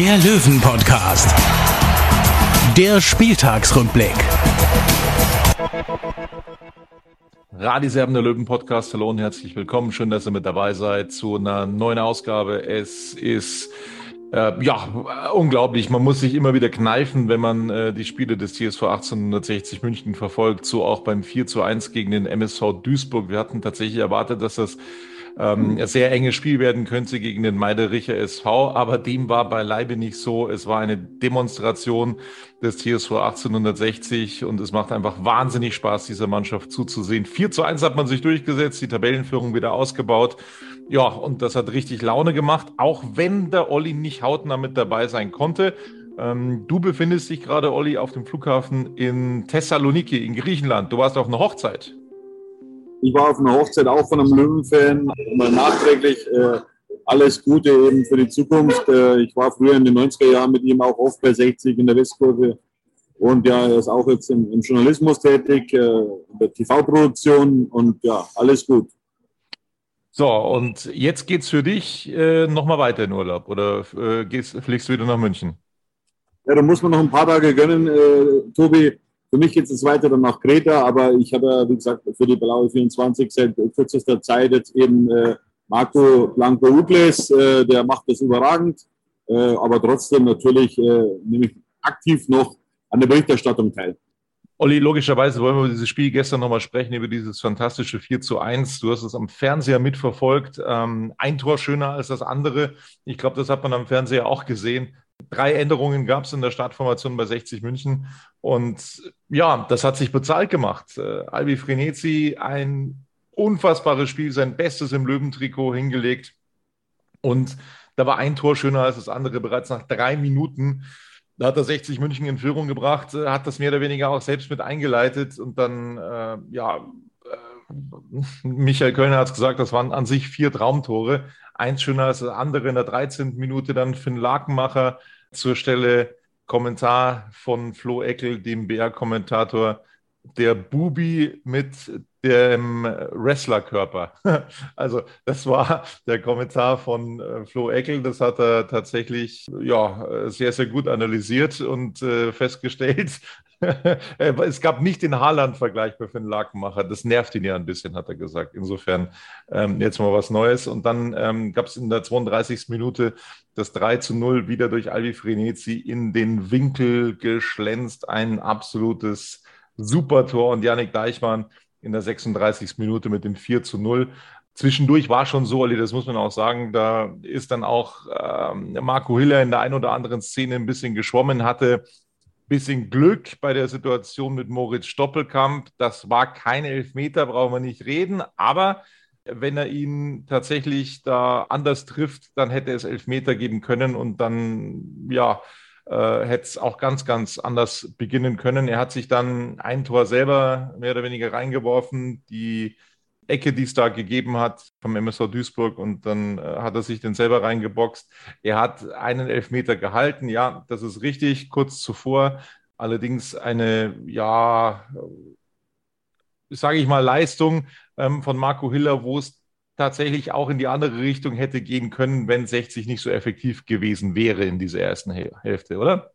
der Löwen-Podcast. Der Spieltagsrückblick. Radiserben der Löwen Podcast. Hallo und herzlich willkommen. Schön, dass ihr mit dabei seid zu einer neuen Ausgabe. Es ist äh, ja unglaublich. Man muss sich immer wieder kneifen, wenn man äh, die Spiele des TSV 1860 München verfolgt. So auch beim 4 zu 1 gegen den MSV Duisburg. Wir hatten tatsächlich erwartet, dass das ähm, ein sehr enges Spiel werden könnte gegen den Meidericher SV, aber dem war beileibe nicht so. Es war eine Demonstration des TSV 1860 und es macht einfach wahnsinnig Spaß, dieser Mannschaft zuzusehen. 4 zu 1 hat man sich durchgesetzt, die Tabellenführung wieder ausgebaut. Ja, und das hat richtig Laune gemacht, auch wenn der Olli nicht hautnah mit dabei sein konnte. Ähm, du befindest dich gerade, Olli, auf dem Flughafen in Thessaloniki in Griechenland. Du warst auf einer Hochzeit. Ich war auf einer Hochzeit auch von einem Löwenfan. Mal nachträglich äh, alles Gute eben für die Zukunft. Äh, ich war früher in den 90er Jahren mit ihm auch oft bei 60 in der Westkurve. Und ja, er ist auch jetzt im, im Journalismus tätig, äh, in der TV-Produktion und ja, alles gut. So, und jetzt geht's für dich äh, nochmal weiter in Urlaub oder äh, gehst, fliegst du wieder nach München? Ja, da muss man noch ein paar Tage gönnen, äh, Tobi. Für mich geht es weiter dann nach Kreta, aber ich habe ja, wie gesagt, für die Blaue 24 seit kürzester Zeit jetzt eben äh, Marco Blanco Ugles, äh, der macht das überragend, äh, aber trotzdem natürlich äh, nehme ich aktiv noch an der Berichterstattung teil. Olli, logischerweise wollen wir über dieses Spiel gestern nochmal sprechen, über dieses fantastische 4 zu 1. Du hast es am Fernseher mitverfolgt. Ähm, ein Tor schöner als das andere. Ich glaube, das hat man am Fernseher auch gesehen. Drei Änderungen gab es in der Startformation bei 60 München. Und ja, das hat sich bezahlt gemacht. Äh, Albi Frenetzi, ein unfassbares Spiel, sein Bestes im Löwentrikot hingelegt. Und da war ein Tor schöner als das andere. Bereits nach drei Minuten da hat er 60 München in Führung gebracht, äh, hat das mehr oder weniger auch selbst mit eingeleitet und dann, äh, ja, äh, Michael Kölner hat es gesagt, das waren an sich vier Traumtore. Eins schöner als das andere in der 13. Minute dann Finn Lakenmacher zur Stelle Kommentar von Flo Eckel, dem BR-Kommentator, der Bubi mit dem Wrestlerkörper. Also das war der Kommentar von äh, Flo Eckel. Das hat er tatsächlich ja sehr sehr gut analysiert und äh, festgestellt. es gab nicht den Haaland-Vergleich bei Finn Lakenmacher. Das nervt ihn ja ein bisschen, hat er gesagt. Insofern ähm, jetzt mal was Neues. Und dann ähm, gab es in der 32. Minute das 3 zu 0 wieder durch Alvi Frenetzi in den Winkel geschlänzt. Ein absolutes Supertor und Janik Deichmann in der 36. Minute mit dem 4 zu 0. Zwischendurch war schon so, Olli, das muss man auch sagen, da ist dann auch ähm, Marco Hiller in der einen oder anderen Szene ein bisschen geschwommen, hatte bisschen Glück bei der Situation mit Moritz Stoppelkamp. Das war kein Elfmeter, brauchen wir nicht reden, aber wenn er ihn tatsächlich da anders trifft, dann hätte es Elfmeter geben können und dann, ja, äh, hätte es auch ganz, ganz anders beginnen können. Er hat sich dann ein Tor selber mehr oder weniger reingeworfen, die Ecke, die es da gegeben hat vom MSV Duisburg und dann äh, hat er sich den selber reingeboxt. Er hat einen Elfmeter gehalten, ja, das ist richtig, kurz zuvor. Allerdings eine, ja, sage ich mal, Leistung ähm, von Marco Hiller, wo es tatsächlich auch in die andere Richtung hätte gehen können, wenn 60 nicht so effektiv gewesen wäre in dieser ersten Hälfte, oder?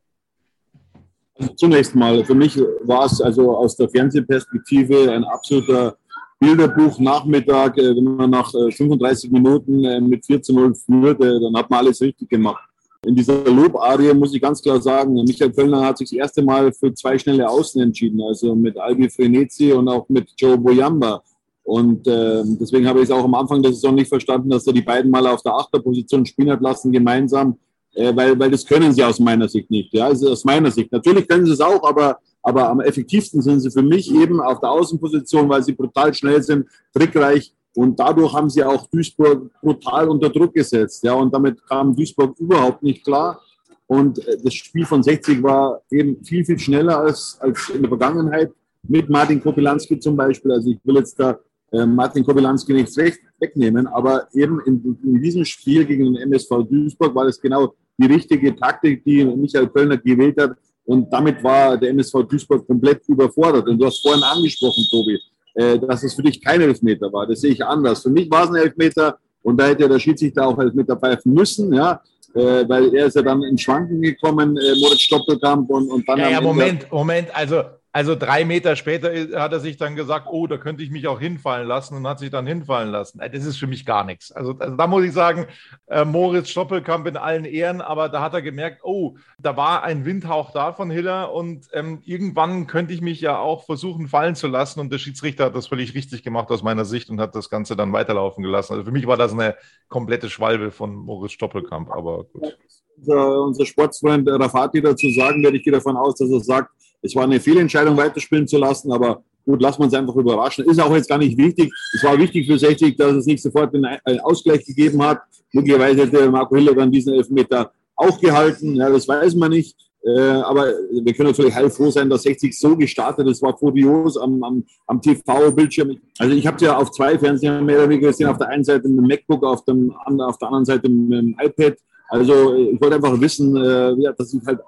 Also zunächst mal, für mich war es also aus der Fernsehperspektive ein absoluter Bilderbuch-Nachmittag. Äh, wenn man nach 35 äh, Minuten äh, mit 4 zu 0 führt, dann hat man alles richtig gemacht. In dieser Lobarie muss ich ganz klar sagen, Michael Kölner hat sich das erste Mal für zwei schnelle Außen entschieden, also mit Albi Frenetzi und auch mit Joe Boyamba. Und äh, deswegen habe ich es auch am Anfang der Saison nicht verstanden, dass er die beiden mal auf der Achterposition spielen hat lassen, gemeinsam, äh, weil, weil das können sie aus meiner Sicht nicht. Ja, also aus meiner Sicht. Natürlich können sie es auch, aber, aber am effektivsten sind sie für mich eben auf der Außenposition, weil sie brutal schnell sind, trickreich. Und dadurch haben sie auch Duisburg brutal unter Druck gesetzt. Ja, und damit kam Duisburg überhaupt nicht klar. Und äh, das Spiel von 60 war eben viel, viel schneller als, als in der Vergangenheit mit Martin Kopilanski zum Beispiel. Also ich will jetzt da äh, Martin Kobylanski nichts recht wegnehmen, aber eben in, in, diesem Spiel gegen den MSV Duisburg war das genau die richtige Taktik, die Michael Kölner gewählt hat. Und damit war der MSV Duisburg komplett überfordert. Und du hast vorhin angesprochen, Tobi, äh, dass es für dich kein Elfmeter war. Das sehe ich anders. Für mich war es ein Elfmeter und da hätte der Schiedsrichter auch Elfmeter pfeifen müssen, ja. Äh, weil er ist ja dann in Schwanken gekommen, äh, Moritz Stoppelkamp und, und dann. Ja, ja Moment, Moment. Also also drei Meter später hat er sich dann gesagt, oh, da könnte ich mich auch hinfallen lassen und hat sich dann hinfallen lassen. Äh, das ist für mich gar nichts. Also, also da muss ich sagen, äh, Moritz Stoppelkamp in allen Ehren, aber da hat er gemerkt, oh, da war ein Windhauch da von Hiller und ähm, irgendwann könnte ich mich ja auch versuchen fallen zu lassen und der Schiedsrichter hat das völlig richtig gemacht aus meiner Sicht und hat das Ganze dann weiterlaufen gelassen. Also für mich war das eine komplette Schwalbe von Moritz Stoppelkamp, aber gut. Unser, unser Sportsfreund Rafati dazu sagen, werde ich gehe davon aus, dass er sagt, es war eine Fehlentscheidung, weiterspielen zu lassen, aber gut, lassen wir uns einfach überraschen. Ist auch jetzt gar nicht wichtig. Es war wichtig für 60, dass es nicht sofort einen Ausgleich gegeben hat. Möglicherweise hätte Marco Hiller dann diesen Elfmeter auch gehalten. Ja, das weiß man nicht. Äh, aber wir können natürlich heilfroh sein, dass 60 so gestartet ist. war furios am, am, am TV-Bildschirm. Also ich habe es ja auf zwei Fernsehern mehr oder weniger gesehen. Auf der einen Seite mit dem MacBook, auf, dem, auf der anderen Seite mit dem iPad. Also ich wollte einfach wissen, äh, dass ich halt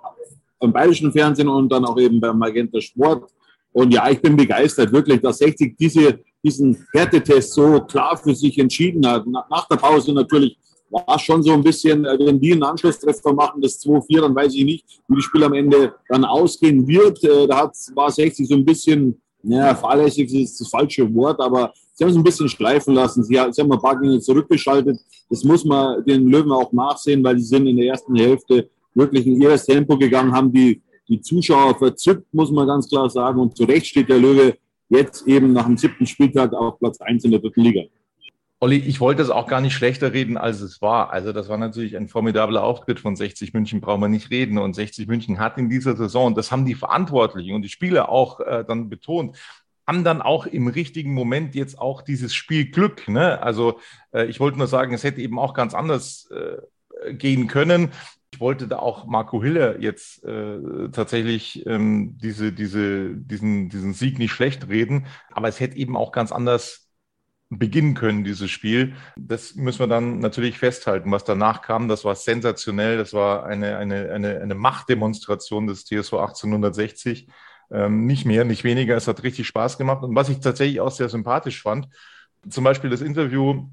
beim Bayerischen Fernsehen und dann auch eben beim Magenta Sport. Und ja, ich bin begeistert, wirklich, dass 60 diese, diesen Härtetest so klar für sich entschieden hat. Nach der Pause natürlich war es schon so ein bisschen, äh, wenn die einen Anschlusstreffer machen, das 2-4, dann weiß ich nicht, wie das Spiel am Ende dann ausgehen wird. Äh, da hat, war 60 so ein bisschen, ja, fahrlässig ist das falsche Wort, aber sie haben es ein bisschen schleifen lassen. Sie, sie haben ein paar Dinge zurückgeschaltet. Das muss man den Löwen auch nachsehen, weil sie sind in der ersten Hälfte wirklich in ihres Tempo gegangen, haben die, die Zuschauer verzückt, muss man ganz klar sagen. Und zu Recht steht der Löwe jetzt eben nach dem siebten Spieltag auf Platz 1 in der dritten Liga. Olli, ich wollte es auch gar nicht schlechter reden, als es war. Also das war natürlich ein formidabler Auftritt von 60 München, brauchen wir nicht reden. Und 60 München hat in dieser Saison, das haben die Verantwortlichen und die Spieler auch äh, dann betont, haben dann auch im richtigen Moment jetzt auch dieses Spiel Glück. Ne? Also äh, ich wollte nur sagen, es hätte eben auch ganz anders äh, gehen können. Ich wollte da auch Marco Hiller jetzt äh, tatsächlich ähm, diese, diese, diesen, diesen Sieg nicht schlecht reden, aber es hätte eben auch ganz anders beginnen können, dieses Spiel. Das müssen wir dann natürlich festhalten. Was danach kam, das war sensationell. Das war eine, eine, eine, eine Machtdemonstration des TSV 1860. Ähm, nicht mehr, nicht weniger. Es hat richtig Spaß gemacht. Und was ich tatsächlich auch sehr sympathisch fand, zum Beispiel das Interview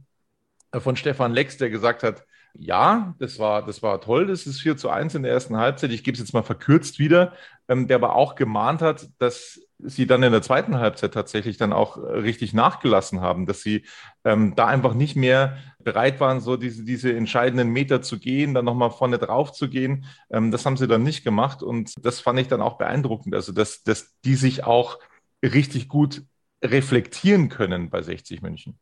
von Stefan Lex, der gesagt hat, ja, das war, das war toll, das ist 4 zu 1 in der ersten Halbzeit. Ich gebe es jetzt mal verkürzt wieder, ähm, der aber auch gemahnt hat, dass sie dann in der zweiten Halbzeit tatsächlich dann auch äh, richtig nachgelassen haben, dass sie ähm, da einfach nicht mehr bereit waren, so diese, diese entscheidenden Meter zu gehen, dann nochmal vorne drauf zu gehen. Ähm, das haben sie dann nicht gemacht und das fand ich dann auch beeindruckend. Also, dass, dass die sich auch richtig gut reflektieren können bei 60 München.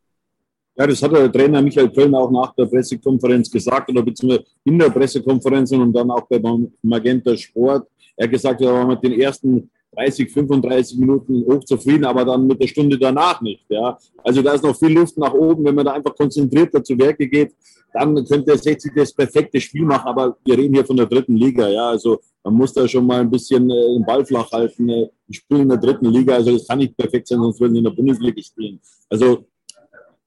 Ja, das hat der Trainer Michael Köln auch nach der Pressekonferenz gesagt oder beziehungsweise in der Pressekonferenz und dann auch bei Magenta Sport. Er hat gesagt, er war mit den ersten 30, 35 Minuten hochzufrieden, aber dann mit der Stunde danach nicht. Ja. Also da ist noch viel Luft nach oben. Wenn man da einfach konzentrierter zu Werke geht, dann könnte der 60 das perfekte Spiel machen. Aber wir reden hier von der dritten Liga. Ja. Also man muss da schon mal ein bisschen äh, den Ball flach halten. Äh, ich spiele in der dritten Liga, also das kann nicht perfekt sein, sonst würden wir in der Bundesliga spielen. Also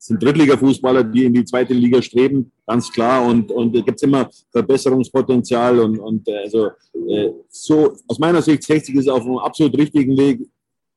sind Drittliga-Fußballer, die in die zweite Liga streben, ganz klar. Und, und da gibt es immer Verbesserungspotenzial. Und, und äh, also äh, so aus meiner Sicht 60 ist auf einem absolut richtigen Weg.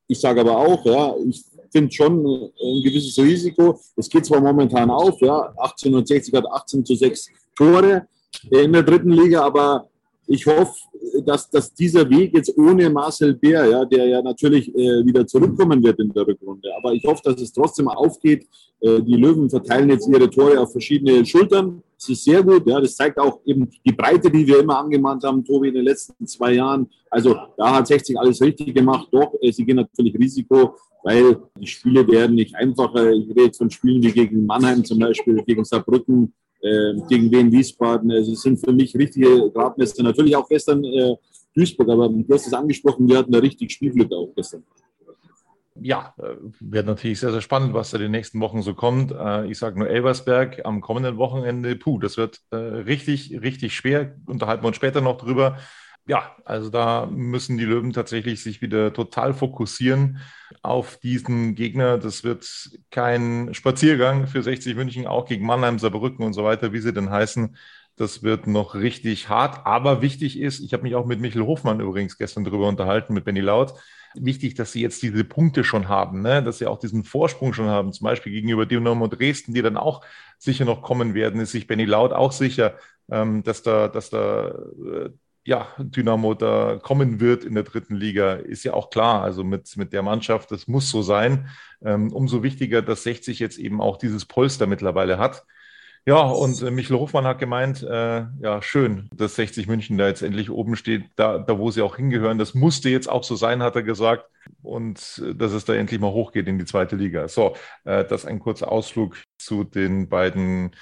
Ich sage aber auch, ja, ich finde schon ein gewisses Risiko. Es geht zwar momentan auf, ja, 1860 hat 18 zu 6 Tore in der dritten Liga, aber ich hoffe, dass, dass dieser Weg jetzt ohne Marcel Bär, ja, der ja natürlich äh, wieder zurückkommen wird in der Rückrunde, aber ich hoffe, dass es trotzdem aufgeht. Äh, die Löwen verteilen jetzt ihre Tore auf verschiedene Schultern. Das ist sehr gut. Ja, das zeigt auch eben die Breite, die wir immer angemahnt haben, Tobi, in den letzten zwei Jahren. Also da hat 60 alles richtig gemacht. Doch, äh, sie gehen natürlich Risiko, weil die Spiele werden nicht einfacher. Ich rede von Spielen wie gegen Mannheim zum Beispiel, gegen Saarbrücken, äh, gegen Wien Wiesbaden. Also es sind für mich richtige Gradmesser. Natürlich auch gestern äh, Duisburg, aber du hast es angesprochen, wir hatten da richtig Spielglück auch gestern. ja, äh, wird natürlich sehr, sehr spannend, was da die nächsten Wochen so kommt. Äh, ich sage nur Elversberg am kommenden Wochenende. Puh, das wird äh, richtig, richtig schwer. Unterhalten wir uns später noch drüber. Ja, also da müssen die Löwen tatsächlich sich wieder total fokussieren auf diesen Gegner. Das wird kein Spaziergang für 60 München, auch gegen Mannheim, Saarbrücken und so weiter, wie sie denn heißen. Das wird noch richtig hart. Aber wichtig ist, ich habe mich auch mit Michael Hofmann übrigens gestern darüber unterhalten, mit Benny Laut wichtig, dass sie jetzt diese Punkte schon haben, ne? dass sie auch diesen Vorsprung schon haben, zum Beispiel gegenüber Dynamo Dresden, die dann auch sicher noch kommen werden, ist sich Benny Laut auch sicher, ähm, dass da, dass da äh, ja, Dynamo da kommen wird in der dritten Liga, ist ja auch klar. Also mit, mit der Mannschaft, das muss so sein. Ähm, umso wichtiger, dass 60 jetzt eben auch dieses Polster mittlerweile hat. Ja, und äh, Michel Hofmann hat gemeint, äh, ja, schön, dass 60 München da jetzt endlich oben steht, da, da wo sie auch hingehören. Das musste jetzt auch so sein, hat er gesagt. Und äh, dass es da endlich mal hochgeht in die zweite Liga. So, äh, das ein kurzer Ausflug zu den beiden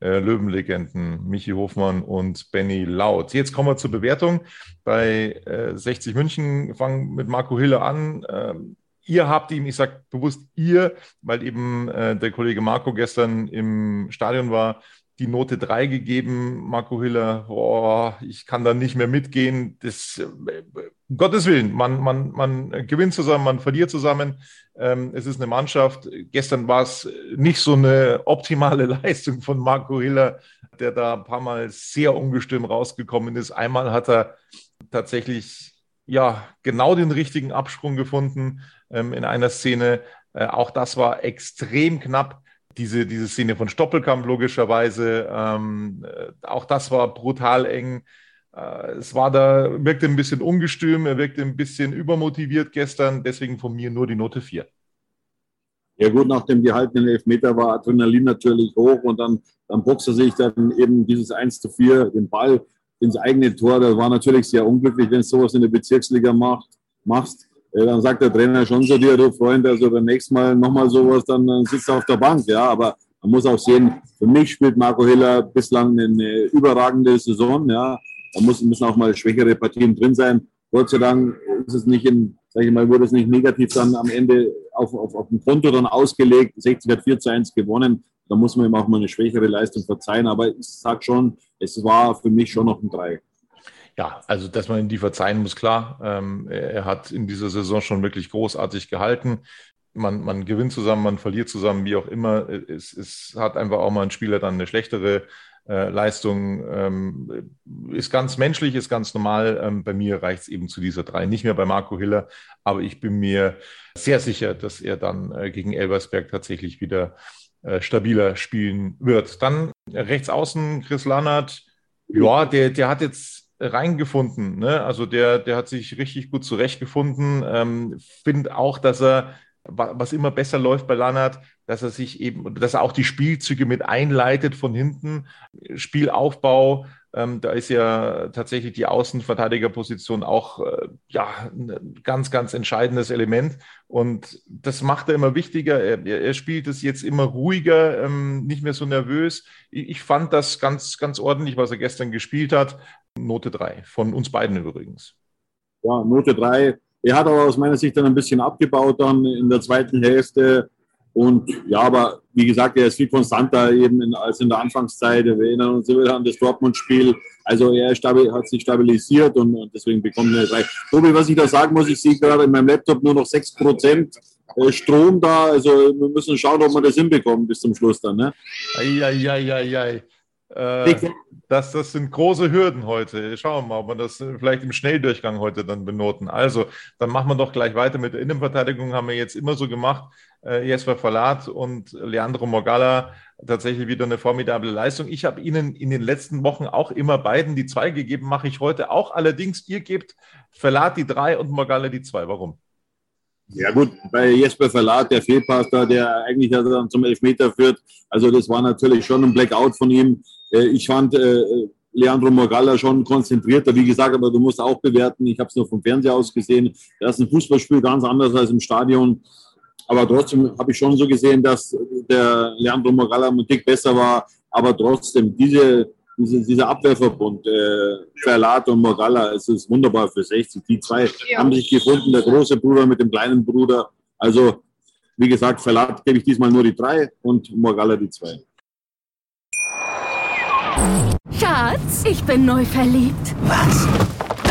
äh, Löwenlegenden, Michi Hofmann und Benny Laut. Jetzt kommen wir zur Bewertung. Bei äh, 60 München fangen mit Marco Hille an. Ähm, ihr habt ihm, ich sage bewusst ihr, weil eben äh, der Kollege Marco gestern im Stadion war, die Note 3 gegeben. Marco Hiller, boah, ich kann da nicht mehr mitgehen. Das, äh, um Gottes Willen, man, man, man gewinnt zusammen, man verliert zusammen. Ähm, es ist eine Mannschaft. Gestern war es nicht so eine optimale Leistung von Marco Hiller, der da ein paar Mal sehr ungestüm rausgekommen ist. Einmal hat er tatsächlich ja genau den richtigen Absprung gefunden ähm, in einer Szene. Äh, auch das war extrem knapp. Diese, diese Szene von Stoppelkamp logischerweise, ähm, äh, auch das war brutal eng. Äh, es war da, wirkte ein bisschen ungestüm, er wirkte ein bisschen übermotiviert gestern, deswegen von mir nur die Note 4. Ja gut, nach dem gehaltenen Elfmeter war Adrenalin natürlich hoch und dann, dann boxt er sich dann eben dieses 1 zu 4, den Ball ins eigene Tor. Das war natürlich sehr unglücklich, wenn du sowas in der Bezirksliga macht, machst. Dann sagt der Trainer schon zu dir, du Freund, also beim nächsten Mal nochmal sowas, dann, sitzt er auf der Bank. Ja, aber man muss auch sehen, für mich spielt Marco Hiller bislang eine überragende Saison. Ja, da müssen auch mal schwächere Partien drin sein. Gott sei Dank ist es nicht in, sag ich mal, wurde es nicht negativ dann am Ende auf, auf, auf dem Konto dann ausgelegt. 60 hat 4 zu 1 gewonnen. Da muss man ihm auch mal eine schwächere Leistung verzeihen. Aber ich sage schon, es war für mich schon noch ein 3. Ja, also dass man ihm die verzeihen muss, klar. Ähm, er hat in dieser Saison schon wirklich großartig gehalten. Man, man gewinnt zusammen, man verliert zusammen, wie auch immer. Es, es hat einfach auch mal ein Spieler dann eine schlechtere äh, Leistung. Ähm, ist ganz menschlich, ist ganz normal. Ähm, bei mir reicht es eben zu dieser drei. Nicht mehr bei Marco Hiller, aber ich bin mir sehr sicher, dass er dann äh, gegen Elversberg tatsächlich wieder äh, stabiler spielen wird. Dann rechts außen Chris Lannert. Ja, der, der hat jetzt reingefunden. Ne? Also der, der hat sich richtig gut zurechtgefunden. Ähm, Finde auch, dass er, was immer besser läuft bei Lannert, dass er sich eben, dass er auch die Spielzüge mit einleitet von hinten. Spielaufbau, ähm, da ist ja tatsächlich die Außenverteidigerposition auch äh, ja, ein ganz, ganz entscheidendes Element. Und das macht er immer wichtiger. Er, er spielt es jetzt immer ruhiger, ähm, nicht mehr so nervös. Ich, ich fand das ganz, ganz ordentlich, was er gestern gespielt hat. Note 3, von uns beiden übrigens. Ja, Note 3. Er hat aber aus meiner Sicht dann ein bisschen abgebaut dann in der zweiten Hälfte. Und ja, aber wie gesagt, er ist viel konstanter eben in, als in der Anfangszeit. Wir erinnern uns wieder an das Dortmund-Spiel. Also er hat sich stabilisiert und, und deswegen bekommt er drei. Tobi, was ich da sagen muss, ich sehe gerade in meinem Laptop nur noch 6% äh, Strom da. Also wir müssen schauen, ob wir das hinbekommen bis zum Schluss dann. Ne? Eieieiei. Äh, das, das sind große Hürden heute. Schauen wir mal, ob wir das vielleicht im Schnelldurchgang heute dann benoten. Also, dann machen wir doch gleich weiter mit der Innenverteidigung. Haben wir jetzt immer so gemacht. Äh, Jesper Verlat und Leandro Morgalla tatsächlich wieder eine formidable Leistung. Ich habe Ihnen in den letzten Wochen auch immer beiden die zwei gegeben, mache ich heute auch. Allerdings, ihr gebt Verlat die drei und Morgalla die zwei. Warum? Ja gut, bei Jesper Verlat, der Fehlpass da, der eigentlich dann zum Elfmeter führt, also das war natürlich schon ein Blackout von ihm. Äh, ich fand äh, Leandro Morgalla schon konzentrierter, wie gesagt, aber du musst auch bewerten, ich habe es nur vom Fernseher aus gesehen, das ist ein Fußballspiel ganz anders als im Stadion. Aber trotzdem habe ich schon so gesehen, dass der Leandro Morgalla ein Tick besser war. Aber trotzdem, diese, diese, dieser Abwehrverbund, äh, Verlat und Morgalla, es ist wunderbar für 60. Die zwei ja. haben sich gefunden, der große Bruder mit dem kleinen Bruder. Also, wie gesagt, Verlat gebe ich diesmal nur die drei und Morgalla die zwei. Schatz, ich bin neu verliebt. Was?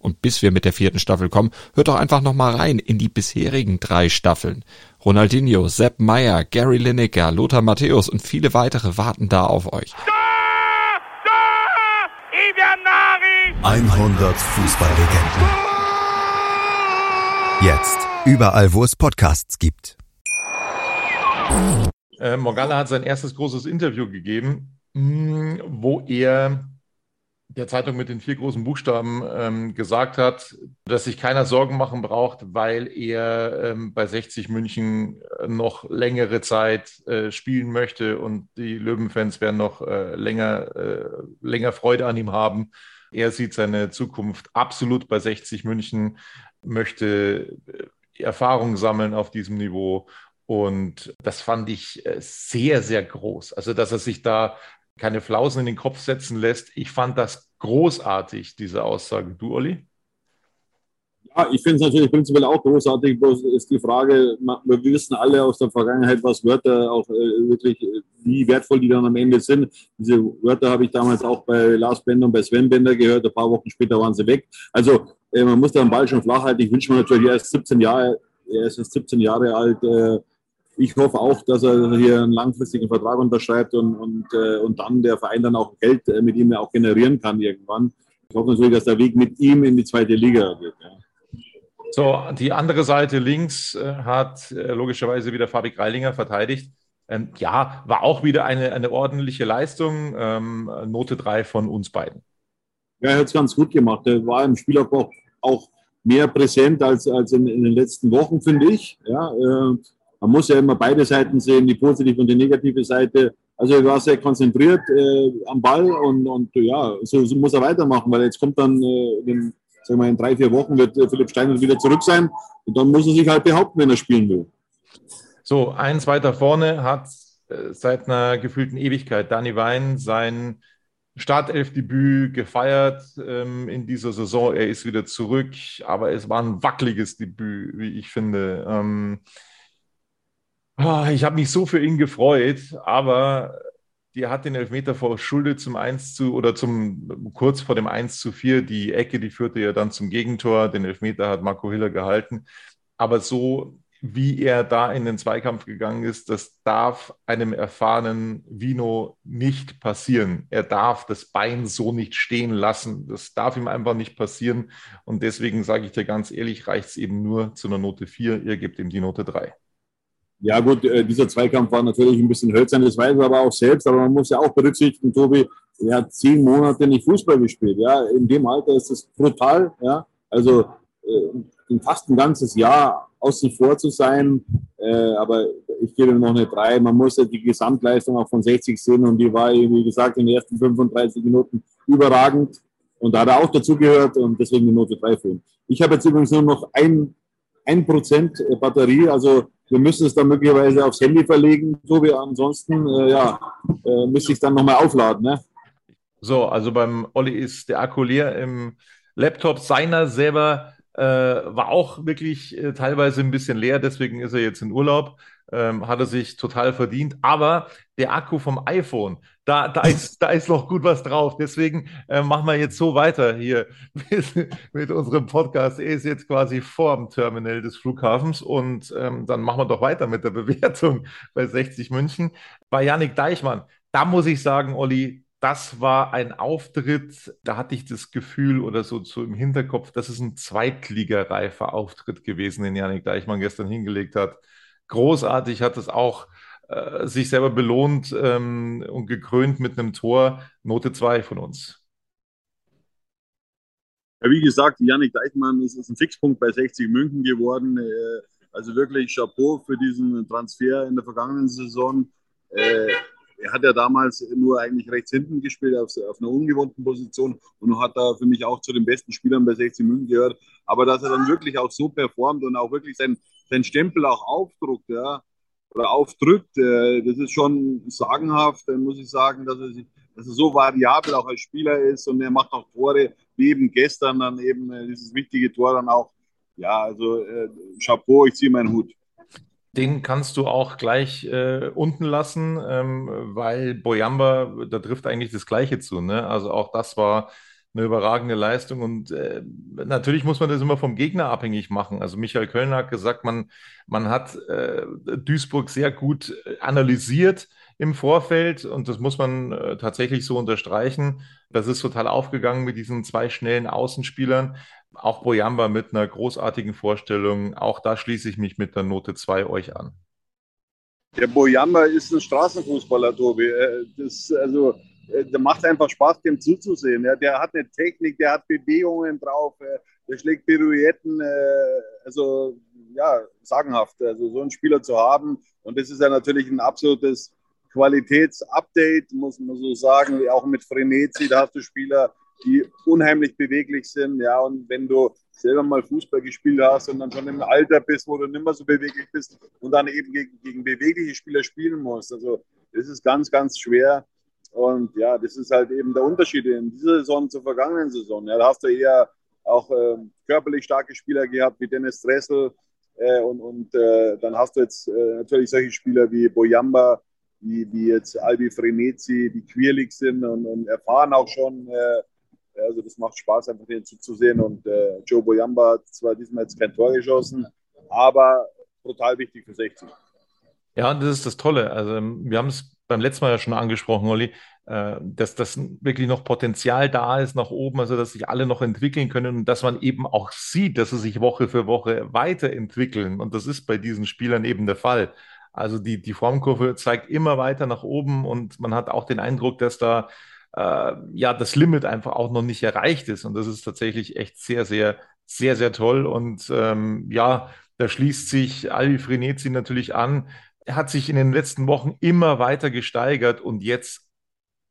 Und bis wir mit der vierten Staffel kommen, hört doch einfach noch mal rein in die bisherigen drei Staffeln. Ronaldinho, Sepp Meyer, Gary Lineker, Lothar Matthäus und viele weitere warten da auf euch. 100 Fußballlegenden. Jetzt überall, wo es Podcasts gibt. Äh, Morgalla hat sein erstes großes Interview gegeben, mh, wo er der Zeitung mit den vier großen Buchstaben ähm, gesagt hat, dass sich keiner Sorgen machen braucht, weil er ähm, bei 60 München noch längere Zeit äh, spielen möchte und die Löwenfans werden noch äh, länger, äh, länger Freude an ihm haben. Er sieht seine Zukunft absolut bei 60 München möchte äh, Erfahrung sammeln auf diesem Niveau. Und das fand ich äh, sehr, sehr groß. Also, dass er sich da keine Flausen in den Kopf setzen lässt. Ich fand das großartig, diese Aussage. Du, Olli? Ja, ich finde es natürlich prinzipiell auch großartig. Bloß ist die Frage, wir wissen alle aus der Vergangenheit, was Wörter auch äh, wirklich, wie wertvoll die dann am Ende sind. Diese Wörter habe ich damals auch bei Lars Bender und bei Sven Bender gehört. Ein paar Wochen später waren sie weg. Also äh, man muss den Ball schon flach halten. Ich wünsche mir natürlich, er ist 17 Jahre, er ist jetzt 17 Jahre alt. Äh, ich hoffe auch, dass er hier einen langfristigen Vertrag unterschreibt und, und, äh, und dann der Verein dann auch Geld mit ihm auch generieren kann irgendwann. Ich hoffe natürlich, dass der Weg mit ihm in die zweite Liga geht. Ja. So, die andere Seite links hat logischerweise wieder Fabi Greilinger verteidigt. Ähm, ja, war auch wieder eine, eine ordentliche Leistung. Ähm, Note 3 von uns beiden. Ja, er hat es ganz gut gemacht. Er war im Spielaufbau auch mehr präsent als, als in, in den letzten Wochen, finde ich. Ja, äh, man muss ja immer beide Seiten sehen, die positive und die negative Seite. Also er war sehr konzentriert äh, am Ball und, und ja, so, so, muss er weitermachen, weil jetzt kommt dann äh, in, sagen wir, in drei, vier Wochen wird äh, Philipp Steiner wieder zurück sein und dann muss er sich halt behaupten, wenn er spielen will. So, eins weiter vorne hat äh, seit einer gefühlten Ewigkeit Danny Wein sein Startelfdebüt gefeiert ähm, in dieser Saison. Er ist wieder zurück, aber es war ein wackeliges Debüt, wie ich finde. Ähm, ich habe mich so für ihn gefreut, aber der hat den Elfmeter vor Schulde zum 1 zu oder zum kurz vor dem 1 zu 4. Die Ecke, die führte ja dann zum Gegentor. Den Elfmeter hat Marco Hiller gehalten. Aber so wie er da in den Zweikampf gegangen ist, das darf einem erfahrenen Vino nicht passieren. Er darf das Bein so nicht stehen lassen. Das darf ihm einfach nicht passieren. Und deswegen sage ich dir ganz ehrlich, reicht es eben nur zu einer Note 4. Ihr gebt ihm die Note 3. Ja gut, äh, dieser Zweikampf war natürlich ein bisschen hölzern, das weiß er aber auch selbst, aber man muss ja auch berücksichtigen, Tobi, er hat zehn Monate nicht Fußball gespielt. Ja, in dem Alter ist das brutal. Ja, also äh, fast ein ganzes Jahr außen vor zu sein. Äh, aber ich gebe noch eine 3. Man muss ja die Gesamtleistung auch von 60 sehen und die war, wie gesagt, in den ersten 35 Minuten überragend. Und da hat er auch dazugehört und deswegen die Note 3 für ihn. Ich habe jetzt übrigens nur noch ein, ein Prozent Batterie, also wir müssen es dann möglicherweise aufs Handy verlegen, Tobi. Ansonsten, äh, ja, äh, müsste ich es dann nochmal aufladen. Ne? So, also beim Olli ist der Akku leer im Laptop seiner selber äh, war auch wirklich äh, teilweise ein bisschen leer, deswegen ist er jetzt in Urlaub. Ähm, hat er sich total verdient. Aber der Akku vom iPhone, da, da, ist, da ist noch gut was drauf. Deswegen äh, machen wir jetzt so weiter hier mit, mit, unserem Podcast. Er ist jetzt quasi vor dem Terminal des Flughafens und ähm, dann machen wir doch weiter mit der Bewertung bei 60 München. Bei Yannick Deichmann, da muss ich sagen, Olli, das war ein Auftritt, da hatte ich das Gefühl oder so, so im Hinterkopf, das ist ein zweitligareifer Auftritt gewesen, den Janik Deichmann gestern hingelegt hat. Großartig hat es auch äh, sich selber belohnt ähm, und gekrönt mit einem Tor. Note 2 von uns. Ja, wie gesagt, Janik Deichmann ist, ist ein Fixpunkt bei 60 München geworden. Äh, also wirklich Chapeau für diesen Transfer in der vergangenen Saison. Äh, er hat ja damals nur eigentlich rechts hinten gespielt, auf, auf, einer ungewohnten Position und hat da für mich auch zu den besten Spielern bei 60 München gehört. Aber dass er dann wirklich auch so performt und auch wirklich seinen sein Stempel auch aufdruckt, ja, oder aufdrückt, äh, das ist schon sagenhaft, dann muss ich sagen, dass er, dass er so variabel auch als Spieler ist und er macht auch Tore, wie eben gestern dann eben äh, dieses wichtige Tor dann auch. Ja, also äh, Chapeau, ich ziehe meinen Hut. Den kannst du auch gleich äh, unten lassen, ähm, weil Boyamba, da trifft eigentlich das Gleiche zu. Ne? Also auch das war eine überragende Leistung. Und äh, natürlich muss man das immer vom Gegner abhängig machen. Also Michael Kölner hat gesagt, man, man hat äh, Duisburg sehr gut äh, analysiert im Vorfeld und das muss man äh, tatsächlich so unterstreichen. Das ist total aufgegangen mit diesen zwei schnellen Außenspielern. Auch Boyamba mit einer großartigen Vorstellung. Auch da schließe ich mich mit der Note 2 euch an. Der Boyamba ist ein Straßenfußballer, Tobi. Äh, das, also, äh, der macht einfach Spaß, dem zuzusehen. Der hat eine Technik, der hat Bewegungen drauf, äh, der schlägt Pirouetten, also ja, sagenhaft. Also so einen Spieler zu haben. Und das ist ja natürlich ein absolutes Qualitätsupdate, muss man so sagen, auch mit Frenetzi, da hast du Spieler, die unheimlich beweglich sind. Ja, und wenn du selber mal Fußball gespielt hast und dann schon im Alter bist, wo du nicht mehr so beweglich bist und dann eben gegen, gegen bewegliche Spieler spielen musst. Also das ist ganz, ganz schwer. Und ja, das ist halt eben der Unterschied in dieser Saison zur vergangenen Saison. Ja, da hast du eher auch äh, körperlich starke Spieler gehabt wie Dennis Dressel. Äh, und und äh, dann hast du jetzt äh, natürlich solche Spieler wie Boyamba, wie, wie jetzt Albi Frenetzi, die quirlig sind und, und erfahren auch schon. Also das macht Spaß, einfach den zuzusehen. Und äh, Joe Boyamba hat zwar diesmal jetzt kein Tor geschossen, aber brutal wichtig für 60. Ja, das ist das Tolle. Also wir haben es beim letzten Mal ja schon angesprochen, Olli, äh, dass das wirklich noch Potenzial da ist nach oben, also dass sich alle noch entwickeln können und dass man eben auch sieht, dass sie sich Woche für Woche weiterentwickeln. Und das ist bei diesen Spielern eben der Fall. Also die, die Formkurve zeigt immer weiter nach oben und man hat auch den Eindruck, dass da äh, ja das Limit einfach auch noch nicht erreicht ist. Und das ist tatsächlich echt sehr, sehr, sehr, sehr toll. Und ähm, ja, da schließt sich Alvi Frenetzi natürlich an er hat sich in den letzten Wochen immer weiter gesteigert und jetzt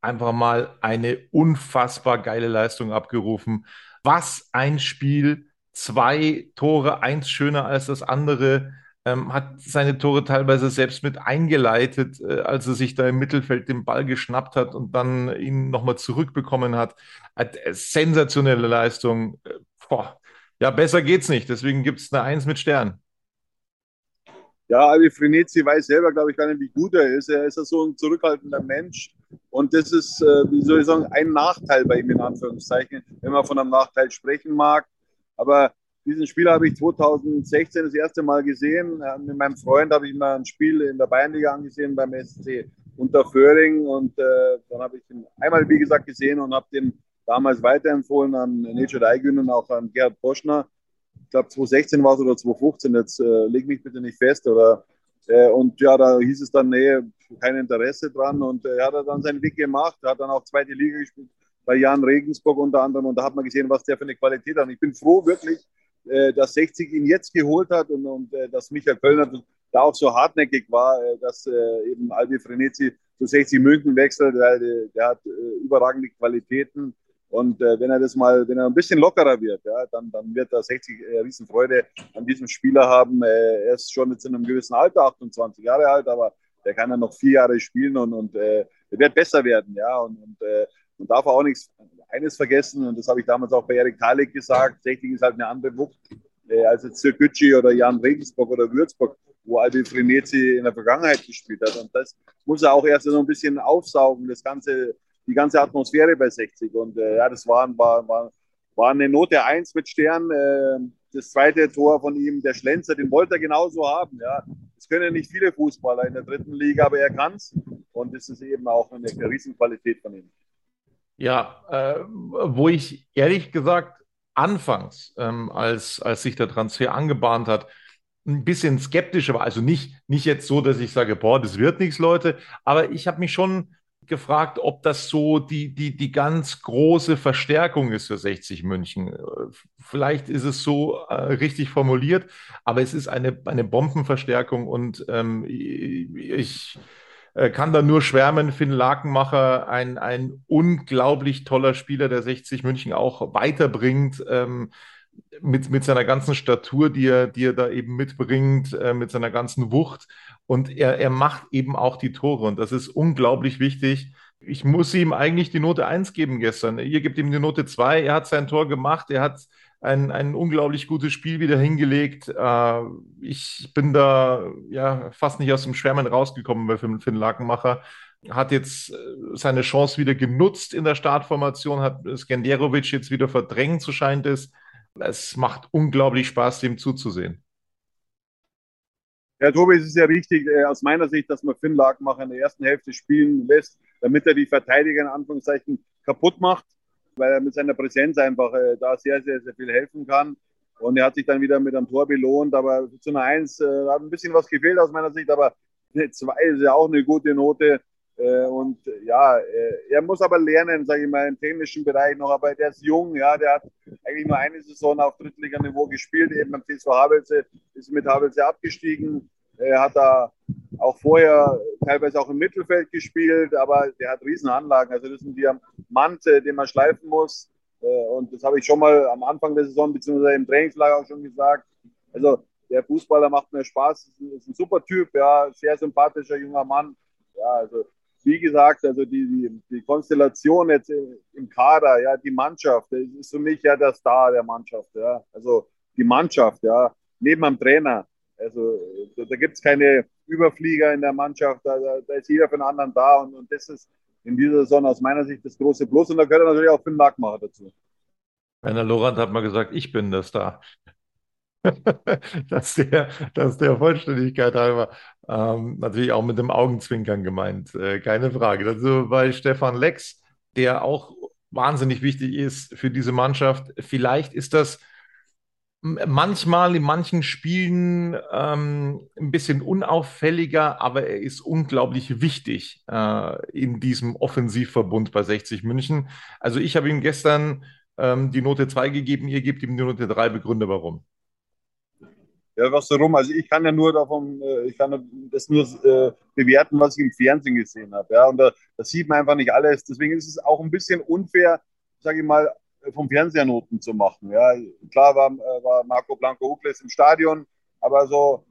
einfach mal eine unfassbar geile Leistung abgerufen. Was ein Spiel, zwei Tore, eins schöner als das andere, ähm, hat seine Tore teilweise selbst mit eingeleitet, äh, als er sich da im Mittelfeld den Ball geschnappt hat und dann ihn nochmal zurückbekommen hat. hat äh, sensationelle Leistung. Äh, boah. Ja, besser geht's nicht. Deswegen gibt es eine Eins mit Stern. Ja, Albi Frenetzi weiß selber, glaube ich, gar nicht, wie gut er ist. Er ist ja so ein zurückhaltender Mensch. Und das ist, äh, wie soll ich sagen, ein Nachteil bei ihm in Anführungszeichen, wenn man von einem Nachteil sprechen mag. Aber diesen Spieler habe ich 2016 das erste Mal gesehen. Äh, mit meinem Freund habe ich mal ein Spiel in der Bayernliga angesehen beim SC unter Föhring. Und äh, dann habe ich ihn einmal, wie gesagt, gesehen und habe den damals weiterempfohlen an Necho Deigün und auch an Gerhard Boschner ich glaube 2016 war es oder 2015, jetzt äh, leg mich bitte nicht fest. Oder, äh, und ja, da hieß es dann, nee, kein Interesse dran. Und äh, er hat dann seinen Weg gemacht, er hat dann auch zweite Liga gespielt, bei Jan Regensburg unter anderem. Und da hat man gesehen, was der für eine Qualität hat. Und ich bin froh wirklich, dass 60 ihn jetzt geholt hat und, und äh, dass Michael Kölner da auch so hartnäckig war, äh, dass eben Albi Frenetzi zu 60 München wechselt, der, der hat überragende Qualitäten und äh, wenn er das mal, wenn er ein bisschen lockerer wird, ja, dann, dann wird er 60 äh, Riesenfreude an diesem Spieler haben. Äh, er ist schon jetzt in einem gewissen Alter, 28 Jahre alt, aber der kann ja noch vier Jahre spielen und, und äh, er wird besser werden, ja. Und, und äh, man darf auch nichts eines vergessen, und das habe ich damals auch bei Erik Thalik gesagt, 60 ist halt eine andere Wucht äh, als jetzt Zirkücü oder Jan Regensburg oder Würzburg, wo Albi Frenetzi in der Vergangenheit gespielt hat. Und das muss er auch erst so ein bisschen aufsaugen, das ganze die ganze Atmosphäre bei 60. Und äh, ja, das war, war, war, war eine Note 1 mit Stern. Äh, das zweite Tor von ihm, der Schlenzer, den wollte er genauso haben. Ja. Das können nicht viele Fußballer in der dritten Liga, aber er kann es. Und das ist eben auch eine Riesenqualität von ihm. Ja, äh, wo ich ehrlich gesagt anfangs, ähm, als, als sich der Transfer angebahnt hat, ein bisschen skeptischer war. Also nicht, nicht jetzt so, dass ich sage, boah, das wird nichts, Leute, aber ich habe mich schon gefragt, ob das so die, die, die ganz große Verstärkung ist für 60 München. Vielleicht ist es so äh, richtig formuliert, aber es ist eine, eine Bombenverstärkung und ähm, ich äh, kann da nur schwärmen. Finn Lakenmacher, ein, ein unglaublich toller Spieler, der 60 München auch weiterbringt. Ähm, mit, mit seiner ganzen Statur, die er, die er da eben mitbringt, äh, mit seiner ganzen Wucht. Und er, er macht eben auch die Tore. Und das ist unglaublich wichtig. Ich muss ihm eigentlich die Note 1 geben gestern. Ihr gebt ihm die Note 2. Er hat sein Tor gemacht. Er hat ein, ein unglaublich gutes Spiel wieder hingelegt. Äh, ich bin da ja fast nicht aus dem Schwärmen rausgekommen bei Finn Lakenmacher. Hat jetzt äh, seine Chance wieder genutzt in der Startformation, hat Skenderovic jetzt wieder verdrängt, so scheint es. Es macht unglaublich Spaß, dem zuzusehen. Ja, Tobi, es ist ja wichtig äh, aus meiner Sicht, dass man Finn Lakenmacher in der ersten Hälfte spielen lässt, damit er die Verteidiger in Anführungszeichen kaputt macht weil er mit seiner Präsenz einfach äh, da sehr, sehr, sehr viel helfen kann. Und er hat sich dann wieder mit einem Tor belohnt, aber zu einer Eins äh, hat ein bisschen was gefehlt aus meiner Sicht, aber eine Zwei ist ja auch eine gute Note. Äh, und ja, äh, er muss aber lernen, sage ich mal, im technischen Bereich noch, aber der ist jung, ja, der hat eigentlich nur eine Saison auf Drittliganiveau gespielt, eben beim TSV Havelse, ist mit Havelse abgestiegen. Er hat da auch vorher teilweise auch im Mittelfeld gespielt, aber der hat Riesenanlagen. Also das sind die Mante, den man schleifen muss. Äh, und das habe ich schon mal am Anfang der Saison beziehungsweise im Trainingslager auch schon gesagt. Also der Fußballer macht mir Spaß, ist ein, ist ein super Typ, ja, sehr sympathischer junger Mann. Ja, also wie gesagt, also die, die, die Konstellation jetzt im Kader, ja, die Mannschaft, das ist für mich ja der Star der Mannschaft, ja. Also die Mannschaft, ja, neben dem Trainer. Also da, da gibt es keine Überflieger in der Mannschaft, da, da, ist jeder für den anderen da und, und das ist in dieser Saison aus meiner Sicht das große Plus und da gehört natürlich auch Finn Markmacher dazu. Werner Lorand hat mal gesagt, ich bin der Star. das, der, das der Vollständigkeit halber. Ähm, natürlich auch mit dem Augenzwinkern gemeint, äh, keine Frage. Also bei Stefan Lex, der auch wahnsinnig wichtig ist für diese Mannschaft. Vielleicht ist das manchmal in manchen Spielen ähm, ein bisschen unauffälliger, aber er ist unglaublich wichtig äh, in diesem Offensivverbund bei 60 München. Also ich habe ihm gestern ähm, die Note 2 gegeben, ihr gebt ihm die Note 3, begründe warum. Ja, was darum? Also ich kann ja nur davon, äh, ich kann das nur äh, bewerten, was ich im Fernsehen gesehen habe. Ja, und da, da sieht man einfach nicht alles. Deswegen ist es auch ein bisschen unfair, sage ich mal, vom Fernseher Noten zu machen. Ja, klar war, äh, war Marco Blanco Ukles im Stadion, aber so,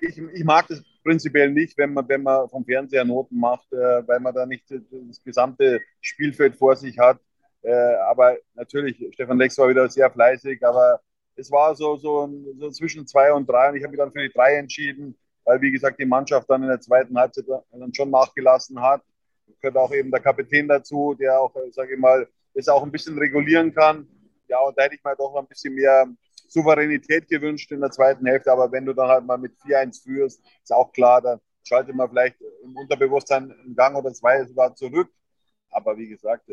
ich, ich mag das prinzipiell nicht, wenn man, wenn man vom Fernseher Noten macht, äh, weil man da nicht das gesamte Spielfeld vor sich hat. Äh, aber natürlich, Stefan Lex war wieder sehr fleißig, aber es war so, so, so zwischen zwei und drei und ich habe mich dann für die drei entschieden, weil, wie gesagt, die Mannschaft dann in der zweiten Halbzeit dann schon nachgelassen hat. Gehört auch eben der Kapitän dazu, der auch, sage ich mal, das auch ein bisschen regulieren kann. Ja, und da hätte ich mir doch ein bisschen mehr Souveränität gewünscht in der zweiten Hälfte. Aber wenn du dann halt mal mit 4-1 führst, ist auch klar, dann schaltet man vielleicht im Unterbewusstsein einen Gang oder zwei sogar zurück. Aber wie gesagt,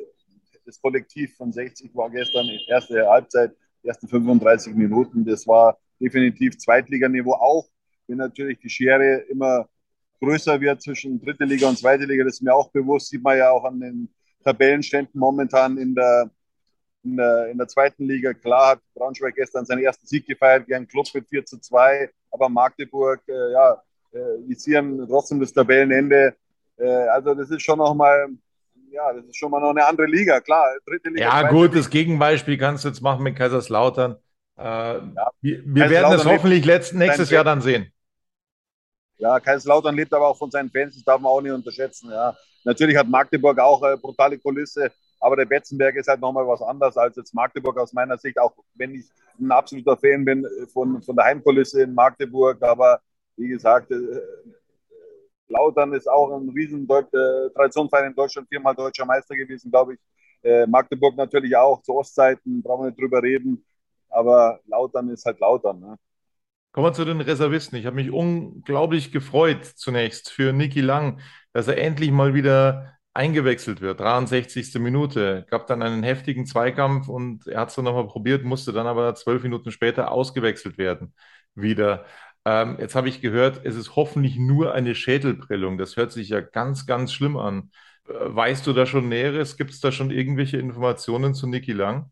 das Kollektiv von 60 war gestern erste Halbzeit, die ersten 35 Minuten. Das war definitiv Zweitliganiveau auch, wenn natürlich die Schere immer größer wird zwischen dritte Liga und zweite Liga. Das ist mir auch bewusst, sieht man ja auch an den Tabellenständen momentan in der, in der, in der zweiten Liga. Klar hat Braunschweig gestern seinen ersten Sieg gefeiert gegen Club mit 4 zu 2, aber Magdeburg, äh, ja, äh, visieren trotzdem das Tabellenende. Äh, also das ist schon nochmal, ja, das ist schon mal noch eine andere Liga, klar. Dritte Liga. Ja, gut, das Gegenbeispiel kannst du jetzt machen mit Kaiserslautern. Äh, ja. Wir, wir werden es hoffentlich letzten, nächstes Jahr dann sehen. Ja, Kaiserslautern lebt aber auch von seinen Fans, das darf man auch nicht unterschätzen. Ja. Natürlich hat Magdeburg auch eine brutale Kulisse, aber der Betzenberg ist halt nochmal was anderes als jetzt Magdeburg aus meiner Sicht, auch wenn ich ein absoluter Fan bin von, von der Heimkulisse in Magdeburg. Aber wie gesagt, äh, Lautern ist auch ein riesen Deut äh, Traditionsverein in Deutschland, viermal deutscher Meister gewesen, glaube ich. Äh, Magdeburg natürlich auch, zu Ostzeiten, brauchen wir nicht drüber reden. Aber Lautern ist halt Lautern. Ne? Kommen wir zu den Reservisten. Ich habe mich unglaublich gefreut zunächst für Niki Lang, dass er endlich mal wieder eingewechselt wird. 63. Minute. Gab dann einen heftigen Zweikampf und er hat es dann nochmal probiert, musste dann aber zwölf Minuten später ausgewechselt werden. Wieder. Ähm, jetzt habe ich gehört, es ist hoffentlich nur eine Schädelprellung. Das hört sich ja ganz, ganz schlimm an. Äh, weißt du da schon Näheres? Gibt es da schon irgendwelche Informationen zu Niki Lang?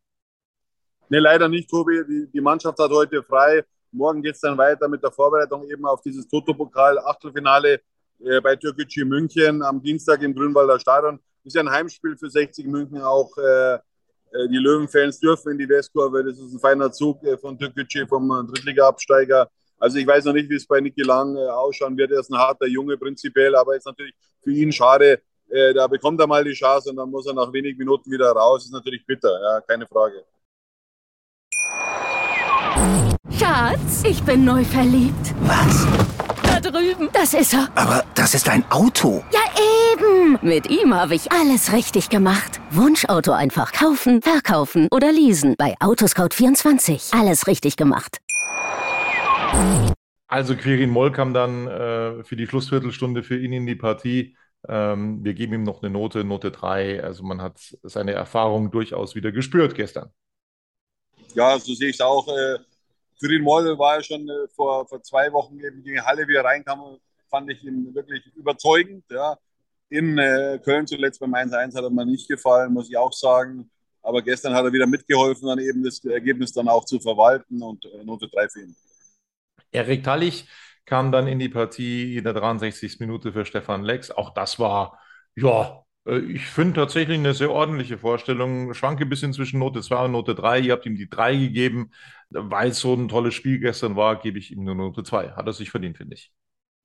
Nee, leider nicht, Tobi. Die, die Mannschaft hat heute frei. Morgen geht es dann weiter mit der Vorbereitung eben auf dieses Toto-Pokal-Achtelfinale äh, bei Türkgücü München am Dienstag im Grünwalder Stadion. Ist ja ein Heimspiel für 60 München auch. Äh, äh, die Löwenfans dürfen in die Westkurve. Das ist ein feiner Zug äh, von Türkgücü, vom Drittliga-Absteiger. Also ich weiß noch nicht, wie es bei Niki Lang äh, ausschauen wird. Er ist ein harter Junge prinzipiell, aber ist natürlich für ihn schade. da bekommt er mal die Chance und dann muss er nach wenigen Minuten wieder raus. Das ist natürlich bitter, ja, keine Frage. Schatz, ich bin neu verliebt. Was? Drüben. Das ist er. Aber das ist ein Auto. Ja, eben. Mit ihm habe ich alles richtig gemacht. Wunschauto einfach kaufen, verkaufen oder leasen. Bei Autoscout24. Alles richtig gemacht. Also Quirin Moll kam dann äh, für die Schlussviertelstunde für ihn in die Partie. Ähm, wir geben ihm noch eine Note, Note 3. Also man hat seine Erfahrung durchaus wieder gespürt gestern. Ja, so sehe ich es auch. Äh, Quirin Moll war ja schon äh, vor, vor zwei Wochen eben gegen Halle, wie er reinkam, fand ich ihn wirklich überzeugend. Ja. In äh, Köln zuletzt beim 1-1 hat er mir nicht gefallen, muss ich auch sagen. Aber gestern hat er wieder mitgeholfen, dann eben das Ergebnis dann auch zu verwalten und äh, Note 3 für ihn. Erik Tallich kam dann in die Partie in der 63. Minute für Stefan Lex. Auch das war, ja, ich finde tatsächlich eine sehr ordentliche Vorstellung. Schwanke ein bisschen zwischen Note 2 und Note 3. Ihr habt ihm die 3 gegeben. Weil es so ein tolles Spiel gestern war, gebe ich ihm nur Note 2. Hat er sich verdient, finde ich.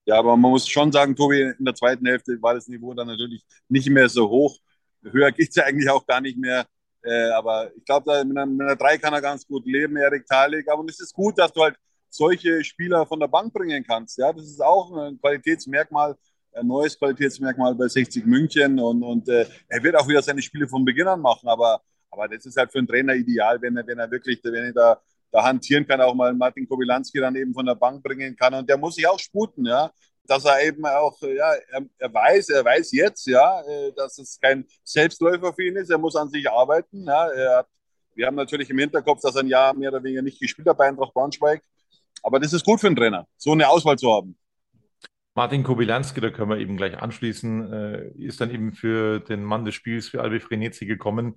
Ja, aber man muss schon sagen, Tobi, in der zweiten Hälfte war das Niveau dann natürlich nicht mehr so hoch. Höher geht es ja eigentlich auch gar nicht mehr. Äh, aber ich glaube, mit, einer 3 kann er ganz gut leben, Erik Thalik. Aber es ist gut, dass du halt solche Spieler von der Bank bringen kannst. Ja, das ist auch ein Qualitätsmerkmal, ein neues Qualitätsmerkmal bei 60 München. Und, und äh, er wird auch wieder seine Spiele von Beginn an machen. Aber, aber das ist halt für einen Trainer ideal, wenn er, wenn er wirklich, wenn er da, da hantieren kann, auch mal Martin Kobilanski dann eben von der Bank bringen kann. Und der muss sich auch sputen, ja dass er eben auch, ja, er, er, weiß, er weiß jetzt, ja, äh, dass es kein Selbstläufer für ihn ist. Er muss an sich arbeiten. Ja. Hat, wir haben natürlich im Hinterkopf, dass er ein Jahr mehr oder weniger nicht gespielt hat bei Eintracht Braunschweig. Aber das ist gut für einen Trainer, so eine Auswahl zu haben. Martin Kobilanski, da können wir eben gleich anschließen, äh, ist dann eben für den Mann des Spiels, für Albi Frenetzi gekommen.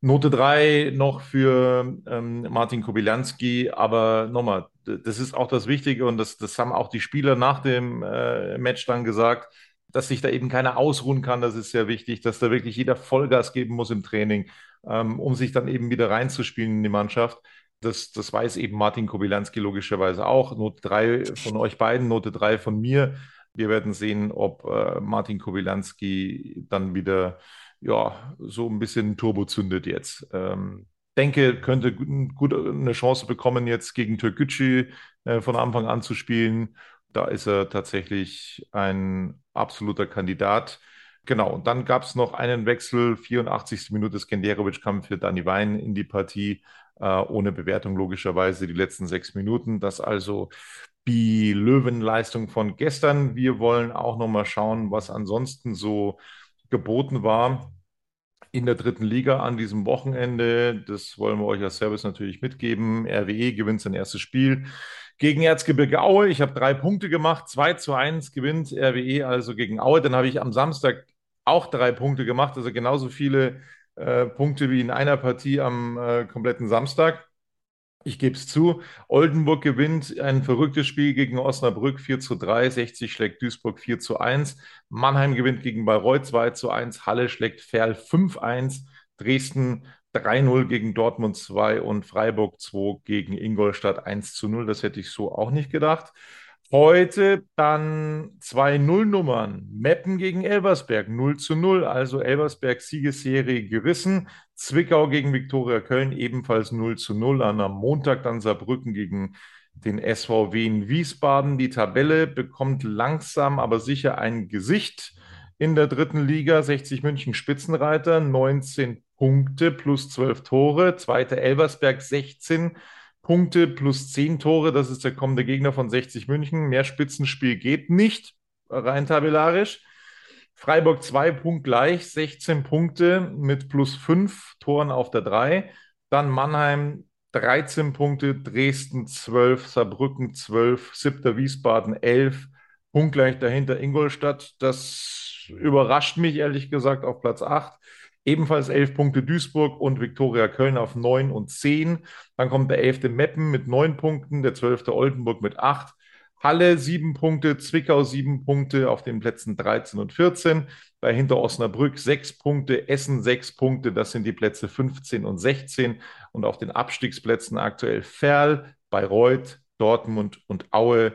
Note 3 noch für ähm, Martin Kobilanski, aber nochmal, das ist auch das Wichtige und das, das haben auch die Spieler nach dem äh, Match dann gesagt, dass sich da eben keiner ausruhen kann, das ist sehr wichtig, dass da wirklich jeder Vollgas geben muss im Training, ähm, um sich dann eben wieder reinzuspielen in die Mannschaft. Das, das weiß eben Martin Kobilanski logischerweise auch. Note 3 von euch beiden, Note 3 von mir. Wir werden sehen, ob äh, Martin Kobilanski dann wieder ja, so ein bisschen Turbo zündet jetzt. Ähm, denke, könnte gut, eine Chance bekommen, jetzt gegen Türkgücü äh, von Anfang an zu spielen. Da ist er tatsächlich ein absoluter Kandidat. Genau, und dann gab es noch einen Wechsel, 84. Minute, Skenderovic kam für Dani Wein in die Partie, äh, ohne Bewertung logischerweise die letzten sechs Minuten. Das also die Löwenleistung von gestern. Wir wollen auch noch mal schauen, was ansonsten so geboten war in der dritten Liga an diesem Wochenende. Das wollen wir euch als Service natürlich mitgeben. RWE gewinnt sein erstes Spiel gegen Erzgebirge Aue. Ich habe drei Punkte gemacht. 2 zu 1 gewinnt RWE also gegen Aue. Dann habe ich am Samstag auch drei Punkte gemacht, also genauso viele äh, Punkte wie in einer Partie am äh, kompletten Samstag. Ich gebe es zu, Oldenburg gewinnt ein verrücktes Spiel gegen Osnabrück 4 zu 3, 60 schlägt Duisburg 4 zu 1, Mannheim gewinnt gegen Bayreuth 2 zu 1, Halle schlägt Ferl 5-1, Dresden 3-0 gegen Dortmund 2 und Freiburg 2 gegen Ingolstadt 1 zu 0. Das hätte ich so auch nicht gedacht. Heute dann zwei Nullnummern. Meppen gegen Elversberg 0 zu 0. Also Elversberg Siegesserie gerissen. Zwickau gegen Viktoria Köln ebenfalls 0 zu 0. An am Montag dann Saarbrücken gegen den SVW in Wiesbaden. Die Tabelle bekommt langsam, aber sicher ein Gesicht in der dritten Liga. 60 München Spitzenreiter, 19 Punkte plus 12 Tore. Zweiter Elversberg 16 Punkte plus 10 Tore. Das ist der kommende Gegner von 60 München. Mehr Spitzenspiel geht nicht, rein tabellarisch. Freiburg 2 punktgleich, 16 Punkte mit plus 5 Toren auf der 3. Dann Mannheim 13 Punkte, Dresden 12, Saarbrücken 12, siebter Wiesbaden 11, punktgleich dahinter Ingolstadt. Das überrascht mich ehrlich gesagt auf Platz 8. Ebenfalls elf Punkte Duisburg und Viktoria Köln auf neun und zehn. Dann kommt der elfte Meppen mit neun Punkten, der zwölfte Oldenburg mit acht. Halle sieben Punkte, Zwickau sieben Punkte auf den Plätzen 13 und 14. Bei Hinter Osnabrück sechs Punkte, Essen sechs Punkte, das sind die Plätze 15 und 16. Und auf den Abstiegsplätzen aktuell Ferl, Bayreuth, Dortmund und Aue.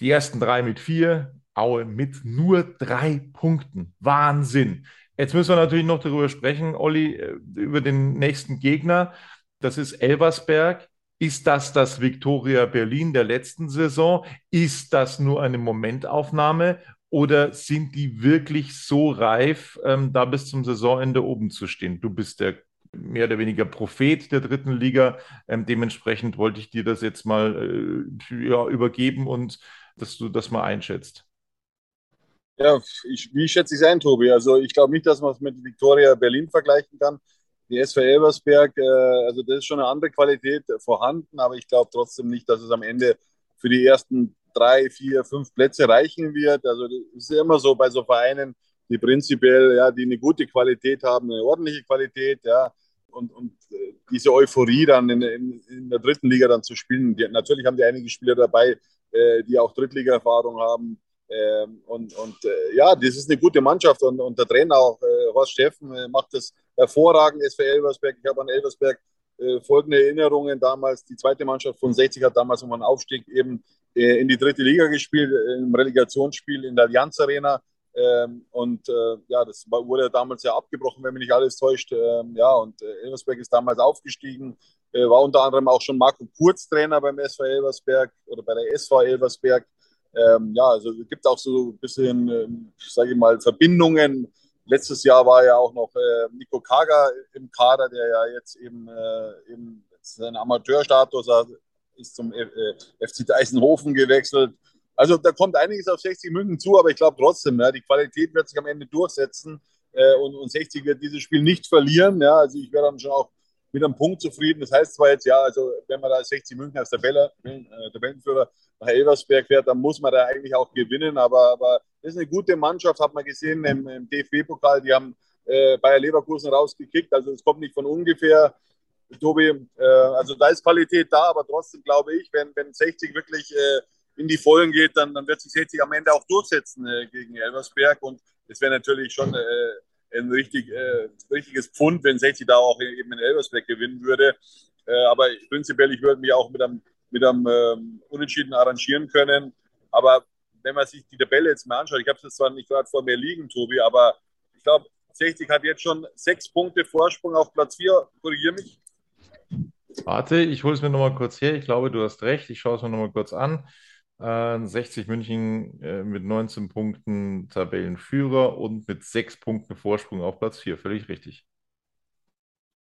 Die ersten drei mit vier, Aue mit nur drei Punkten. Wahnsinn. Jetzt müssen wir natürlich noch darüber sprechen, Olli, äh, über den nächsten Gegner. Das ist Elversberg. Ist das das Victoria Berlin der letzten Saison? Ist das nur eine Momentaufnahme? Oder sind die wirklich so reif, ähm, da bis zum Saisonende oben zu stehen? Du bist der mehr oder weniger Prophet der dritten Liga. Ähm, dementsprechend wollte ich dir das jetzt mal äh, ja, übergeben und dass du das mal einschätzt. Ja, ich, wie schätze ich es ein, Tobi? Also ich glaube nicht, dass man es mit Victoria Berlin vergleichen kann. Die SV Elversberg, äh, also das ist schon eine andere Qualität vorhanden, aber ich glaube trotzdem nicht, dass es am Ende für die ersten drei, vier, fünf Plätze reichen wird. Also das ist immer so bei so Vereinen, die prinzipiell, ja, die eine gute Qualität haben, eine ordentliche Qualität, ja, und, und äh, diese Euphorie dann in, in, in, der dritten Liga dann zu spielen. Die, natürlich haben die einige Spieler dabei, äh, die auch Drittliga-Erfahrung haben, ähm, und und äh, ja, das ist eine gute Mannschaft und, und der Trainer auch, äh, Horst Steffen, äh, macht das hervorragend, SV Elversberg. Ich habe an Elversberg äh, folgende Erinnerungen damals. Die zweite Mannschaft von 60 hat damals um einen Aufstieg eben äh, in die dritte Liga gespielt, äh, im Relegationsspiel in der Allianz Arena. Ähm, und ja, das wurde damals ja abgebrochen, wenn mich nicht alles täuscht. Ähm, ja, und Elversberg ist damals aufgestiegen, war unter anderem auch schon Marco Kurz Trainer beim SV Elversberg oder bei der SV Elversberg. Ähm, ja, also es gibt auch so ein bisschen, ähm, sage ich mal, Verbindungen. Letztes Jahr war ja auch noch äh, Nico Kaga im Kader, der ja jetzt eben, äh, eben seinen Amateurstatus hat, ist zum F äh, FC Eisenhofen gewechselt. Also da kommt einiges auf 60 München zu, aber ich glaube trotzdem, ja, die Qualität wird sich am Ende durchsetzen äh, und, und 60 wird dieses Spiel nicht verlieren. Ja, also ich wäre dann schon auch mit einem Punkt zufrieden. Das heißt zwar jetzt, ja, also wenn man da 60 München als Tabelle, äh, Tabellenführer nach Elversberg fährt, dann muss man da eigentlich auch gewinnen. Aber, aber das ist eine gute Mannschaft, hat man gesehen im, im DFB-Pokal. Die haben äh, Bayer Leverkusen rausgekickt. Also es kommt nicht von ungefähr. Tobi, äh, also da ist Qualität da, aber trotzdem glaube ich, wenn, wenn 60 wirklich äh, in die Vollen geht, dann, dann wird sich 60 am Ende auch durchsetzen äh, gegen Elversberg. Und es wäre natürlich schon äh, ein richtig, äh, richtiges Pfund, wenn 60 da auch eben in Elversberg gewinnen würde. Äh, aber prinzipiell, ich würde mich auch mit einem mit einem ähm, Unentschieden arrangieren können. Aber wenn man sich die Tabelle jetzt mal anschaut, ich habe es zwar nicht gerade vor mir liegen, Tobi, aber ich glaube, 60 hat jetzt schon sechs Punkte Vorsprung auf Platz 4. Korrigiere mich. Warte, ich hole es mir nochmal kurz her. Ich glaube, du hast recht. Ich schaue es mir nochmal kurz an. Äh, 60 München äh, mit 19 Punkten Tabellenführer und mit sechs Punkten Vorsprung auf Platz 4. Völlig richtig.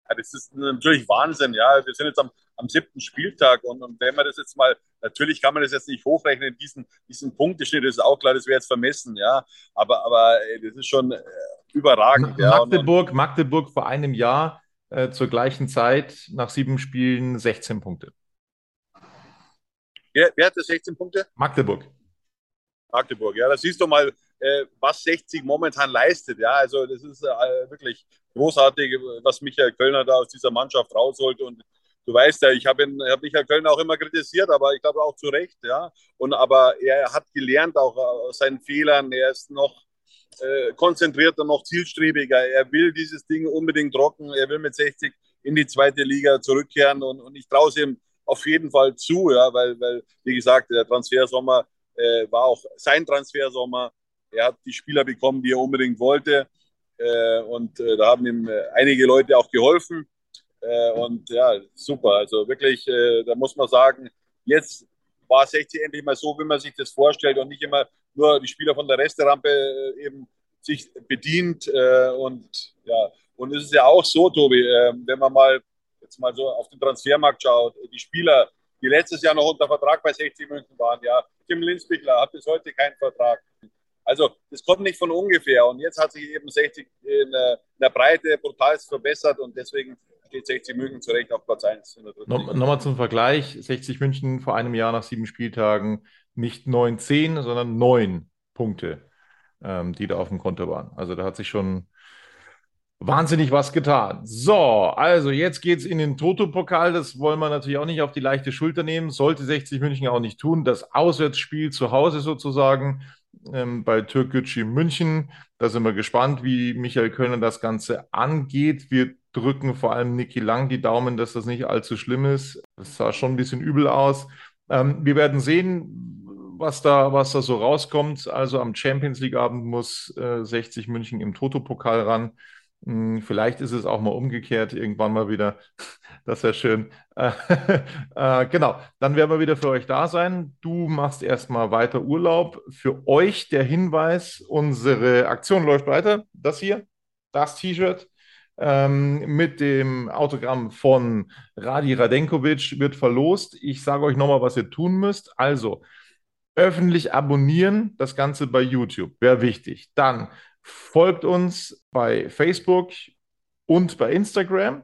Ja, das ist natürlich Wahnsinn. Ja, wir sind jetzt am, am siebten Spieltag und, und, wenn man das jetzt mal, natürlich kann man das jetzt nicht hochrechnen, diesen, diesen Punkteschnitt ist auch klar, das wäre jetzt vermessen, ja. Aber, aber das ist schon äh, überragend. Magdeburg, ja. Magdeburg vor einem Jahr äh, zur gleichen Zeit nach sieben Spielen 16 Punkte. Wer, wer hatte 16 Punkte? Magdeburg. Magdeburg, ja, da siehst du mal, äh, was 60 momentan leistet. Ja, also das ist äh, wirklich großartig, was Michael Kölner da aus dieser Mannschaft rausholt. Und du weißt ja, ich habe hab Michael Kölner auch immer kritisiert, aber ich glaube auch zu Recht. Ja, und aber er hat gelernt auch aus seinen Fehlern. Er ist noch äh, konzentrierter, noch zielstrebiger. Er will dieses Ding unbedingt trocken. Er will mit 60 in die zweite Liga zurückkehren und, und ich traue es ihm auf jeden Fall zu, ja, weil, weil wie gesagt, der Transfersommer äh, war auch sein Transfersommer. Er hat die Spieler bekommen, die er unbedingt wollte. Äh, und äh, da haben ihm äh, einige Leute auch geholfen. Äh, und ja, super. Also wirklich, äh, da muss man sagen, jetzt war 60 endlich mal so, wie man sich das vorstellt und nicht immer nur die Spieler von der Resterampe eben sich bedient. und ja, und es ist ja auch so, Tobi, wenn man mal jetzt mal so auf den Transfermarkt schaut, die Spieler, die letztes Jahr noch unter Vertrag bei 60 München waren, ja, Tim Linsbichler hat bis heute keinen Vertrag. Also das kommt nicht von ungefähr. Und jetzt hat sich eben 60 in der, in der Breite brutal verbessert und deswegen steht 60 München zu Recht auf Platz 1. No, Nochmal zum Vergleich, 60 München vor einem Jahr nach sieben Spieltagen nicht 9, 10, sondern 9 Punkte, ähm, die da auf dem Konto waren. Also da hat sich schon wahnsinnig was getan. So, also jetzt geht's in den Toto-Pokal. Das wollen wir natürlich auch nicht auf die leichte Schulter nehmen. Sollte 60 München auch nicht tun. Das Auswärtsspiel zu Hause sozusagen ähm, bei Türkgücü München. Da sind wir gespannt, wie Michael Kölner das Ganze angeht. Wir drücken vor allem Niki Lang die Daumen, dass das nicht allzu schlimm ist. Das sah schon ein bisschen übel aus. Ähm, wir werden sehen, was da, was da so rauskommt. Also am Champions League Abend muss äh, 60 München im Toto-Pokal ran. Hm, vielleicht ist es auch mal umgekehrt, irgendwann mal wieder. Das wäre schön. Äh, genau, dann werden wir wieder für euch da sein. Du machst erstmal weiter Urlaub. Für euch der Hinweis, unsere Aktion läuft weiter. Das hier, das T-Shirt ähm, mit dem Autogramm von Radi Radenkovic wird verlost. Ich sage euch nochmal, was ihr tun müsst. Also, öffentlich abonnieren, das Ganze bei YouTube, wäre wichtig. Dann folgt uns bei Facebook und bei Instagram.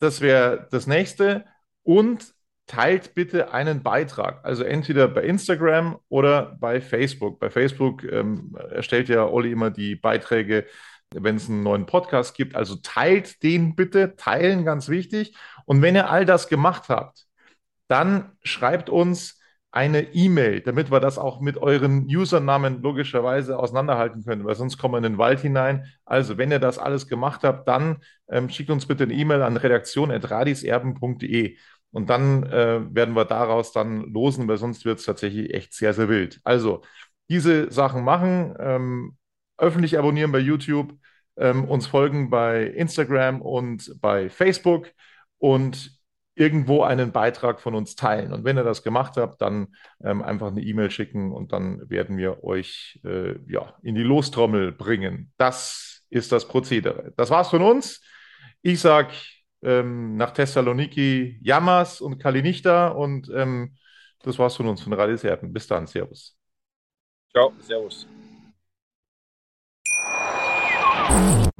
Das wäre das nächste. Und teilt bitte einen Beitrag. Also entweder bei Instagram oder bei Facebook. Bei Facebook ähm, erstellt ja Olli immer die Beiträge, wenn es einen neuen Podcast gibt. Also teilt den bitte. Teilen, ganz wichtig. Und wenn ihr all das gemacht habt, dann schreibt uns eine E-Mail, damit wir das auch mit euren Usernamen logischerweise auseinanderhalten können, weil sonst kommen wir in den Wald hinein. Also, wenn ihr das alles gemacht habt, dann ähm, schickt uns bitte eine E-Mail an redaktion.radiserben.de und dann äh, werden wir daraus dann losen, weil sonst wird es tatsächlich echt sehr, sehr wild. Also, diese Sachen machen, ähm, öffentlich abonnieren bei YouTube, ähm, uns folgen bei Instagram und bei Facebook und irgendwo einen Beitrag von uns teilen. Und wenn ihr das gemacht habt, dann ähm, einfach eine E-Mail schicken und dann werden wir euch äh, ja, in die Lostrommel bringen. Das ist das Prozedere. Das war's von uns. Ich sage ähm, nach Thessaloniki Yamas und Kalinichta und ähm, das war's von uns von Radio Serben. Bis dann. Servus. Ciao. Servus.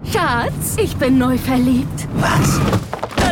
Schatz, ich bin neu verliebt. Was?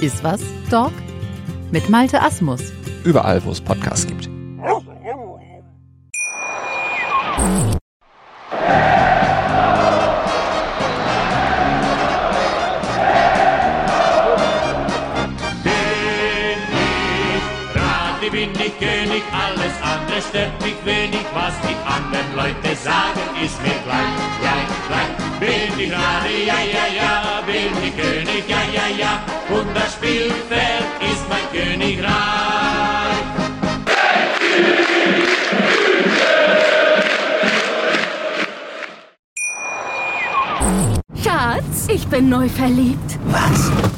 Ist was, Dog? Mit Malte Asmus. Überall, wo es Podcasts gibt. Bin ich Radi, bin ich König, alles andere stört mich wenig, was die anderen Leute sagen, ist mir gleich, gleich, gleich. Bin ich Radi, ja, ja, ja, bin ich König, ja, ja, ja, und das Spielfeld ist mein Königreich. Schatz, ich bin neu verliebt. Was?